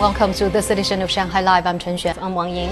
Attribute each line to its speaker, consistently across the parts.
Speaker 1: Welcome to this edition of Shanghai Live. I'm Chen Xuan. I'm Wang Ying.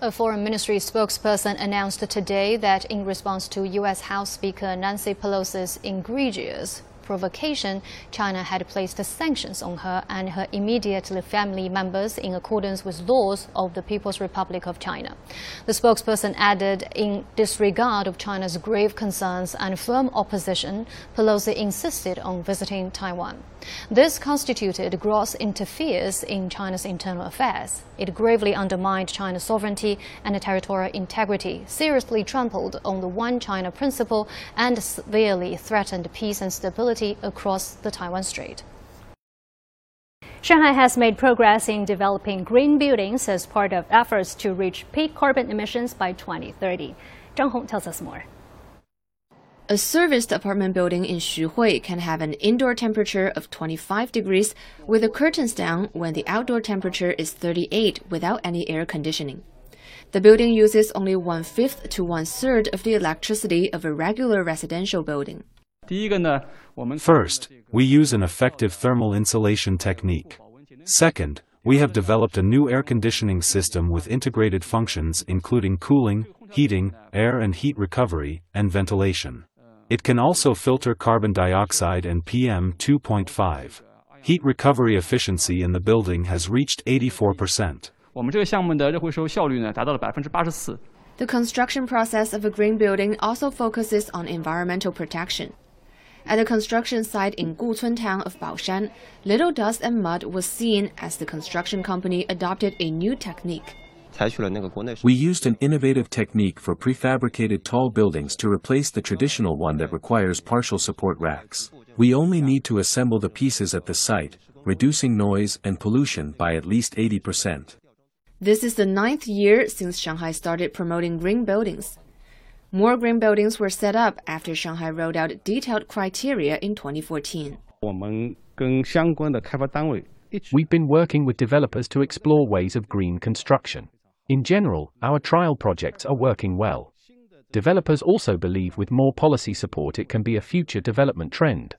Speaker 1: A foreign ministry spokesperson announced today that in response to U.S. House Speaker Nancy Pelosi's egregious provocation, China had placed sanctions on her and her immediate family members in accordance with laws of the People's Republic of China. The spokesperson added, in disregard of China's grave concerns and firm opposition, Pelosi insisted on visiting Taiwan. This constituted gross interference in China's internal affairs. It gravely undermined China's sovereignty and territorial integrity, seriously trampled on the One China principle, and severely threatened peace and stability across the Taiwan Strait.
Speaker 2: Shanghai has made progress in developing green buildings as part of efforts to reach peak carbon emissions by 2030. Zhang Hong tells us more.
Speaker 3: A serviced apartment building in Xuhui can have an indoor temperature of 25 degrees with the curtains down when the outdoor temperature is 38 without any air conditioning. The building uses only one fifth to one third of the electricity of a regular residential building.
Speaker 4: First, we use an effective thermal insulation technique. Second, we have developed a new air conditioning system with integrated functions including cooling, heating, air and heat recovery, and ventilation. It can also filter carbon dioxide and PM 2.5. Heat recovery efficiency in the building has reached 84%.
Speaker 3: The construction process of a green building also focuses on environmental protection. At the construction site in Gucun town of Baoshan, little dust and mud was seen as the construction company adopted a new technique.
Speaker 5: We used an innovative technique for prefabricated tall buildings to replace the traditional one that requires partial support racks. We only need to assemble the pieces at the site, reducing noise and pollution by at least 80%.
Speaker 3: This is the ninth year since Shanghai started promoting green buildings. More green buildings were set up after Shanghai rolled out detailed criteria in 2014.
Speaker 6: We've been working with developers to explore ways of green construction. In general, our trial projects are working well. Developers also believe with more policy support it can be a future development trend.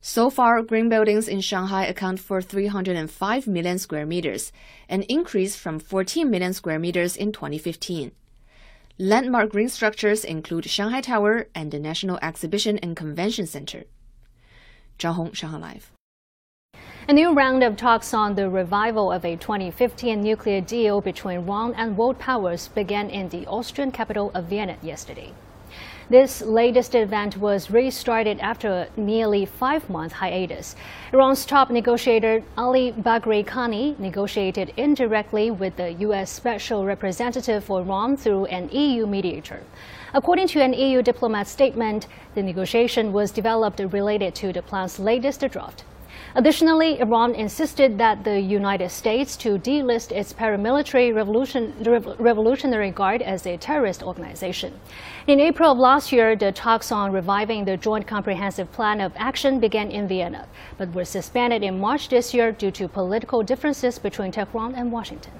Speaker 3: So far, green buildings in Shanghai account for 305 million square meters, an increase from 14 million square meters in 2015. Landmark green structures include Shanghai Tower and the National Exhibition and Convention Center. Zhang Hong, Shanghai Live.
Speaker 2: A new round of talks on the revival of a 2015 nuclear deal between Iran and world powers began in the Austrian capital of Vienna yesterday. This latest event was restarted after a nearly five-month hiatus. Iran's top negotiator Ali Bagheri Kani negotiated indirectly with the U.S. Special Representative for Iran through an EU mediator. According to an EU diplomat statement, the negotiation was developed related to the plan's latest draft. Additionally, Iran insisted that the United States to delist its paramilitary revolution, Revolutionary Guard as a terrorist organization. In April of last year, the talks on reviving the Joint Comprehensive Plan of Action began in Vienna, but were suspended in March this year due to political differences between Tehran and Washington.